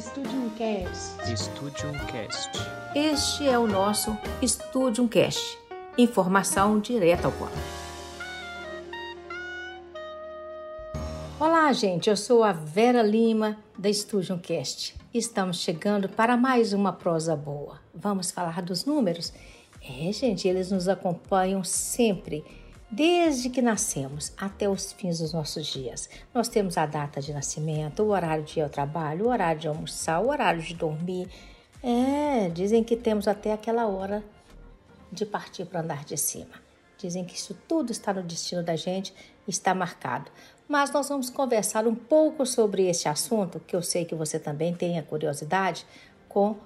Studium Cast. Studium Cast. Este é o nosso Studium Cast. Informação direta ao ponto. Olá, gente. Eu sou a Vera Lima da Studium Cast. Estamos chegando para mais uma prosa boa. Vamos falar dos números? É, gente, eles nos acompanham sempre desde que nascemos até os fins dos nossos dias. Nós temos a data de nascimento, o horário de ir ao trabalho, o horário de almoçar, o horário de dormir. É, dizem que temos até aquela hora de partir para andar de cima. Dizem que isso tudo está no destino da gente, está marcado. Mas nós vamos conversar um pouco sobre esse assunto, que eu sei que você também tem a curiosidade, com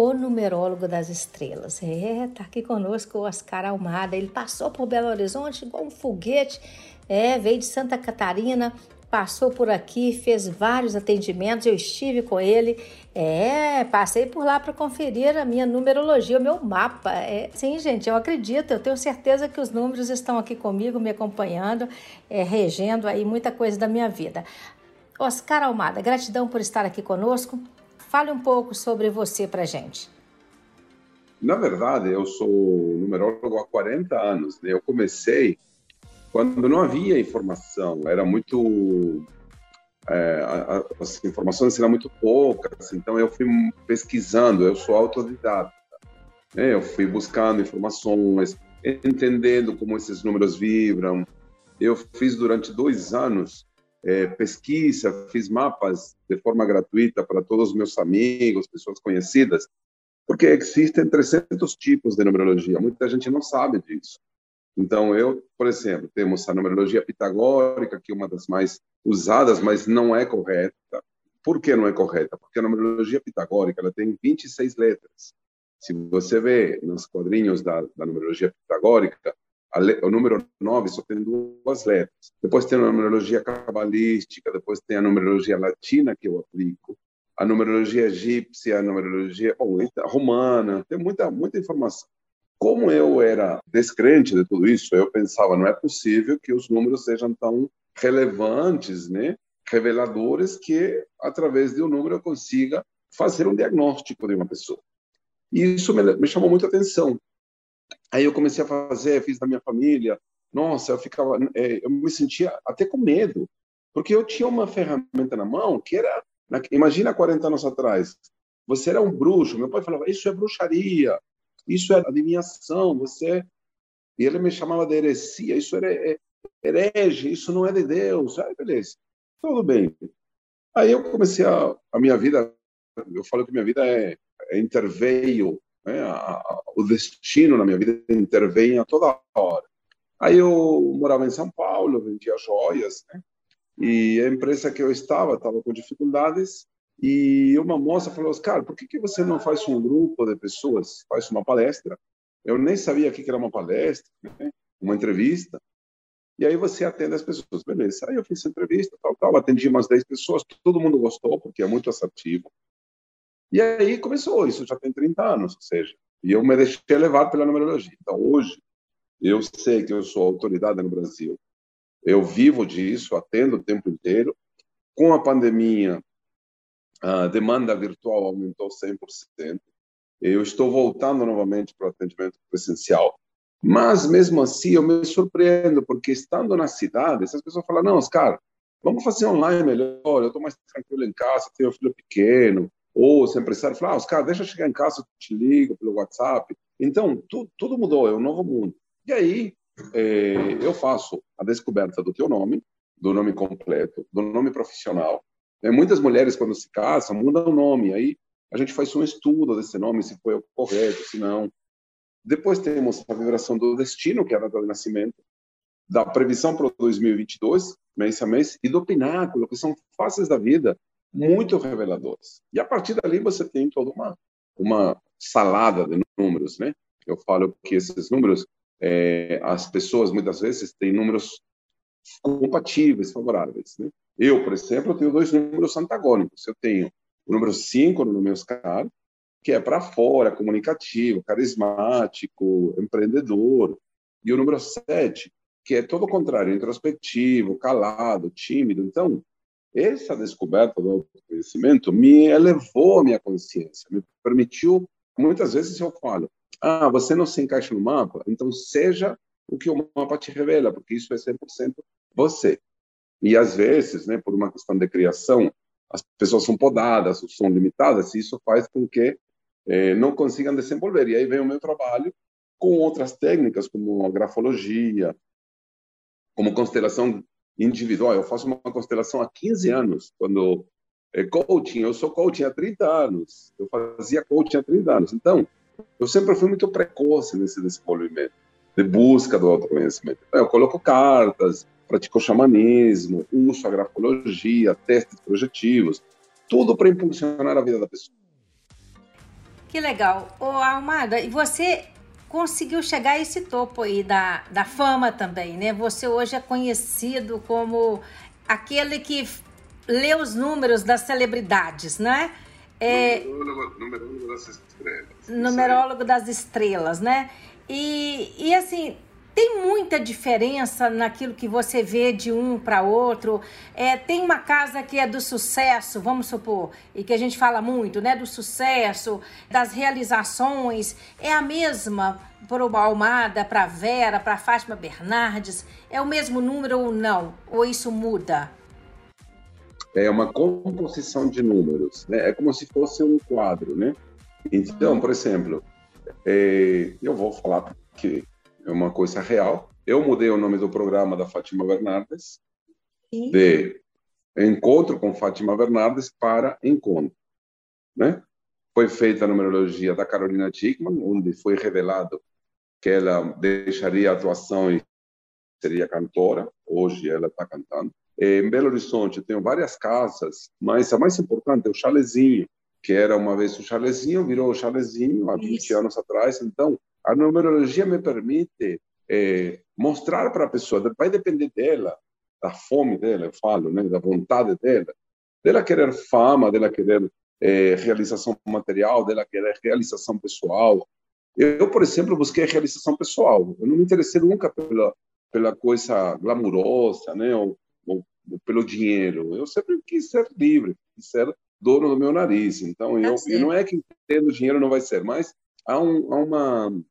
o numerólogo das estrelas. É, tá aqui conosco o Oscar Almada. Ele passou por Belo Horizonte igual um foguete, é, veio de Santa Catarina, passou por aqui, fez vários atendimentos. Eu estive com ele, é, passei por lá para conferir a minha numerologia, o meu mapa. É, sim, gente, eu acredito, eu tenho certeza que os números estão aqui comigo, me acompanhando, é, regendo aí muita coisa da minha vida. Oscar Almada, gratidão por estar aqui conosco. Fale um pouco sobre você para gente. Na verdade, eu sou numerólogo há 40 anos. Né? Eu comecei quando não havia informação, era muito. É, as informações eram muito poucas, então eu fui pesquisando, eu sou autodidata. Né? Eu fui buscando informações, entendendo como esses números vibram. Eu fiz durante dois anos é, pesquisa, fiz mapas de forma gratuita para todos os meus amigos, pessoas conhecidas, porque existem 300 tipos de numerologia, muita gente não sabe disso. Então, eu, por exemplo, temos a numerologia pitagórica, que é uma das mais usadas, mas não é correta. Por que não é correta? Porque a numerologia pitagórica ela tem 26 letras. Se você vê nos quadrinhos da, da numerologia pitagórica, o número 9 só tem duas letras. Depois tem a numerologia cabalística, depois tem a numerologia latina que eu aplico, a numerologia egípcia, a numerologia bom, romana, tem muita, muita informação. Como eu era descrente de tudo isso, eu pensava, não é possível que os números sejam tão relevantes, né? reveladores, que através de um número eu consiga fazer um diagnóstico de uma pessoa. E isso me, me chamou muita atenção. Aí eu comecei a fazer, fiz da minha família. Nossa, eu ficava, é, eu me sentia até com medo, porque eu tinha uma ferramenta na mão que era, imagina 40 anos atrás, você era um bruxo. Meu pai falava, isso é bruxaria, isso é adivinhação, você. E ele me chamava de heresia, isso era é, herege, isso não é de Deus. Aí, beleza, tudo bem. Aí eu comecei a, a minha vida, eu falo que minha vida é, é interveio né? A, a, o destino na minha vida intervém a toda hora. Aí eu morava em São Paulo, vendia joias, né? e a empresa que eu estava estava com dificuldades, e uma moça falou, Oscar, por que, que você não faz um grupo de pessoas, faz uma palestra? Eu nem sabia o que era uma palestra, né? uma entrevista. E aí você atende as pessoas, beleza. Aí eu fiz entrevista, tal, tal, atendi umas 10 pessoas, todo mundo gostou, porque é muito assertivo. E aí começou, isso já tem 30 anos, ou seja, e eu me deixei levar pela numerologia. Então, hoje, eu sei que eu sou autoridade no Brasil, eu vivo disso, atendo o tempo inteiro. Com a pandemia, a demanda virtual aumentou 100%. Eu estou voltando novamente para o atendimento presencial. Mas, mesmo assim, eu me surpreendo, porque estando na cidade, essas pessoas falam: não, Oscar, vamos fazer online melhor, eu estou mais tranquilo em casa, tenho um filho pequeno, ou se o empresário fala, ah, Oscar, deixa eu chegar em casa, eu te ligo pelo WhatsApp. Então, tu, tudo mudou, é um novo mundo. E aí, é, eu faço a descoberta do teu nome, do nome completo, do nome profissional. É, muitas mulheres, quando se casam, mudam o nome. Aí a gente faz um estudo desse nome, se foi o correto, se não. Depois temos a vibração do destino, que é a data de nascimento, da previsão para 2022, mês a mês, e do pináculo, que são fases da vida muito reveladores. E a partir dali você tem toda uma, uma salada de números, né? Eu falo que esses números, é, as pessoas muitas vezes têm números compatíveis, favoráveis, né? Eu, por exemplo, tenho dois números antagônicos. Eu tenho o número 5 no meu Oscar, que é para fora, comunicativo, carismático, empreendedor, e o número 7, que é todo o contrário, introspectivo, calado, tímido. Então, essa descoberta do autoconhecimento me elevou a minha consciência, me permitiu, muitas vezes eu falo, ah, você não se encaixa no mapa, então seja o que o mapa te revela, porque isso é 100% você. E às vezes, né, por uma questão de criação, as pessoas são podadas, são limitadas, e isso faz com que eh, não consigam desenvolver. E aí vem o meu trabalho com outras técnicas, como grafologia, como constelação individual. Eu faço uma constelação há 15 anos, quando é coaching, eu sou coaching há 30 anos, eu fazia coaching há 30 anos. Então, eu sempre fui muito precoce nesse desenvolvimento, de busca do autoconhecimento. Então, eu coloco cartas, pratico xamanismo, uso a grafologia, testes projetivos, tudo para impulsionar a vida da pessoa. Que legal. Ô, Almada, e você conseguiu chegar a esse topo aí da, da fama também, né? Você hoje é conhecido como aquele que lê os números das celebridades, né? É, numerólogo, numerólogo das estrelas. Numerólogo das estrelas, né? E, e assim, tem muita diferença naquilo que você vê de um para outro. É, tem uma casa que é do sucesso, vamos supor, e que a gente fala muito, né? Do sucesso, das realizações. É a mesma para o Almada, para a Vera, para a Fátima Bernardes? É o mesmo número ou não? Ou isso muda? É uma composição de números, né? É como se fosse um quadro, né? Então, por exemplo, é, eu vou falar que é uma coisa real. Eu mudei o nome do programa da Fátima Bernardes Sim. de Encontro com Fátima Bernardes para Encontro, né? Foi feita a numerologia da Carolina Dickman, onde foi revelado que ela deixaria a atuação e seria cantora. Hoje ela está cantando. Em Belo Horizonte, eu tenho várias casas, mas a mais importante é o Chalezinho, que era uma vez o Chalezinho, virou o Chalezinho há 20 Isso. anos atrás. Então, a numerologia me permite é, mostrar para a pessoa, vai depender dela, da fome dela, eu falo, né, da vontade dela, dela querer fama, dela querer é, realização material, dela querer realização pessoal. Eu, por exemplo, busquei realização pessoal. Eu não me interessei nunca pela pela coisa glamurosa, né, ou, ou, ou pelo dinheiro. Eu sempre quis ser livre, quis ser dono do meu nariz. Então, eu, e não é que tendo dinheiro não vai ser, mas há, um, há uma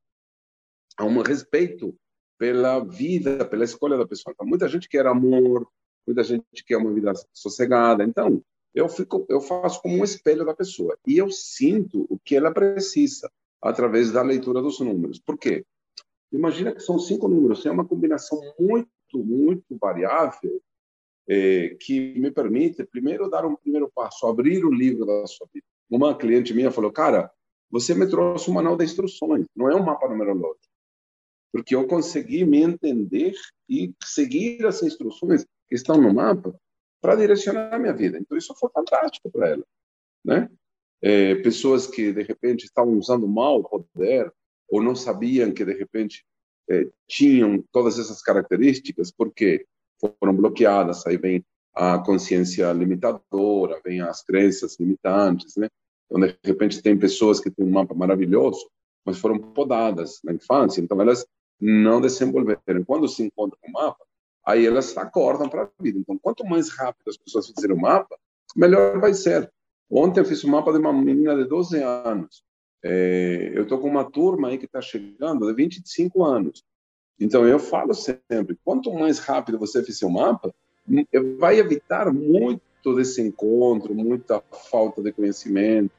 há um respeito pela vida, pela escolha da pessoa. Então, muita gente quer amor, muita gente quer uma vida sossegada. Então, eu fico, eu faço como um espelho da pessoa e eu sinto o que ela precisa através da leitura dos números. Por quê? Imagina que são cinco números, é uma combinação muito, muito variável é, que me permite, primeiro, dar um primeiro passo, abrir o livro da sua vida. Uma cliente minha falou, cara, você me trouxe um manual de instruções, não é um mapa numerológico porque eu consegui me entender e seguir as instruções que estão no mapa para direcionar a minha vida. Então isso foi fantástico para ela, né? É, pessoas que de repente estavam usando mal o poder ou não sabiam que de repente é, tinham todas essas características porque foram bloqueadas. Aí vem a consciência limitadora, vem as crenças limitantes, né? Então de repente tem pessoas que têm um mapa maravilhoso, mas foram podadas na infância, então elas não desenvolveram. Quando se encontram com o mapa, aí elas acordam para a vida. Então, quanto mais rápido as pessoas fizerem o mapa, melhor vai ser. Ontem eu fiz o mapa de uma menina de 12 anos. É, eu estou com uma turma aí que está chegando de 25 anos. Então, eu falo sempre, quanto mais rápido você fizer o mapa, vai evitar muito desse encontro, muita falta de conhecimento,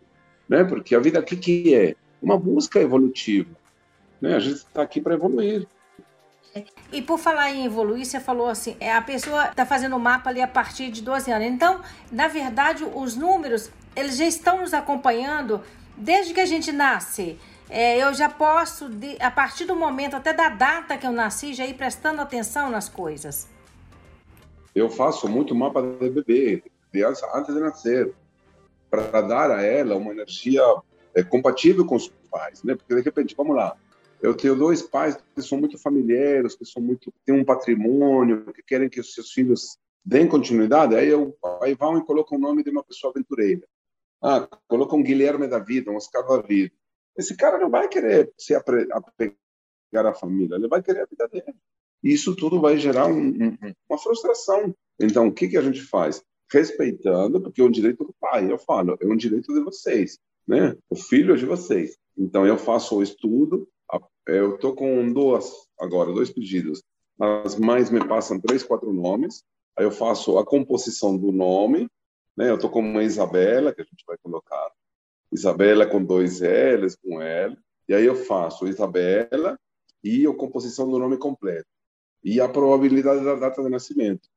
né? Porque a vida, o que, que é? Uma busca evolutiva. Né? A gente está aqui para evoluir. E por falar em evoluir, você falou assim, é, a pessoa está fazendo o mapa ali a partir de 12 anos. Então, na verdade, os números, eles já estão nos acompanhando desde que a gente nasce. É, eu já posso, de, a partir do momento, até da data que eu nasci, já ir prestando atenção nas coisas. Eu faço muito mapa de bebê, criança antes de nascer, para dar a ela uma energia é, compatível com os pais, né? Porque de repente, vamos lá, eu tenho dois pais que são muito familiares, que são muito têm um patrimônio, que querem que os seus filhos deem continuidade. Aí eu aí vão e colocam o nome de uma pessoa aventureira. Ah, colocam um Guilherme da vida, um Oscar da vida. Esse cara não vai querer se apegar à família, ele vai querer a vida dele. Isso tudo vai gerar um, uma frustração. Então, o que, que a gente faz? Respeitando, porque é um direito do pai. Eu falo, é um direito de vocês, né? O filho é de vocês. Então eu faço o estudo. Eu estou com duas agora, dois pedidos. As mães me passam três, quatro nomes. Aí eu faço a composição do nome. Né? Eu estou com uma Isabela que a gente vai colocar. Isabela com dois L's, com L. E aí eu faço Isabela e a composição do nome completo. E a probabilidade da data de nascimento.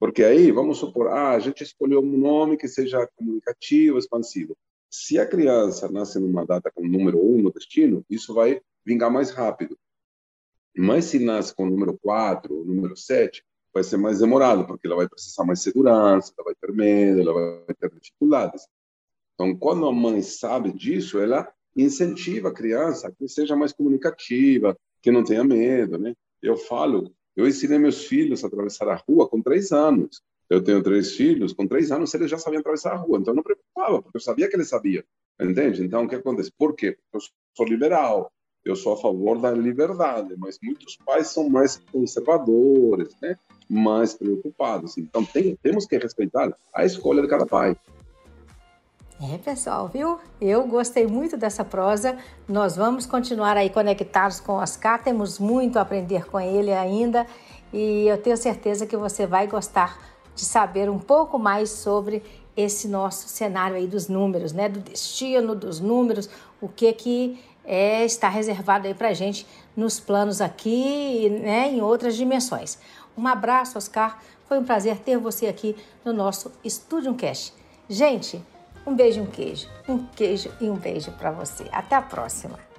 Porque aí, vamos supor, ah, a gente escolheu um nome que seja comunicativo, expansivo. Se a criança nasce numa data com o número 1 um no destino, isso vai vingar mais rápido. Mas se nasce com o número 4, o número 7, vai ser mais demorado, porque ela vai precisar mais segurança, ela vai ter medo, ela vai ter dificuldades. Então, quando a mãe sabe disso, ela incentiva a criança a que seja mais comunicativa, que não tenha medo, né? Eu falo eu ensinei meus filhos a atravessar a rua com três anos. Eu tenho três filhos, com três anos eles já sabiam atravessar a rua, então não preocupava, porque eu sabia que eles sabiam, entende? Então, o que acontece? Por quê? Eu sou liberal, eu sou a favor da liberdade, mas muitos pais são mais conservadores, né? mais preocupados. Então, tem, temos que respeitar a escolha de cada pai. É, pessoal, viu? Eu gostei muito dessa prosa. Nós vamos continuar aí conectados com o Oscar. Temos muito a aprender com ele ainda e eu tenho certeza que você vai gostar de saber um pouco mais sobre esse nosso cenário aí dos números, né? Do destino, dos números, o que que é, está reservado aí para gente nos planos aqui, né? Em outras dimensões. Um abraço, Oscar. Foi um prazer ter você aqui no nosso Studio Cash. Gente, um beijo, um queijo, um queijo e um beijo para você. Até a próxima.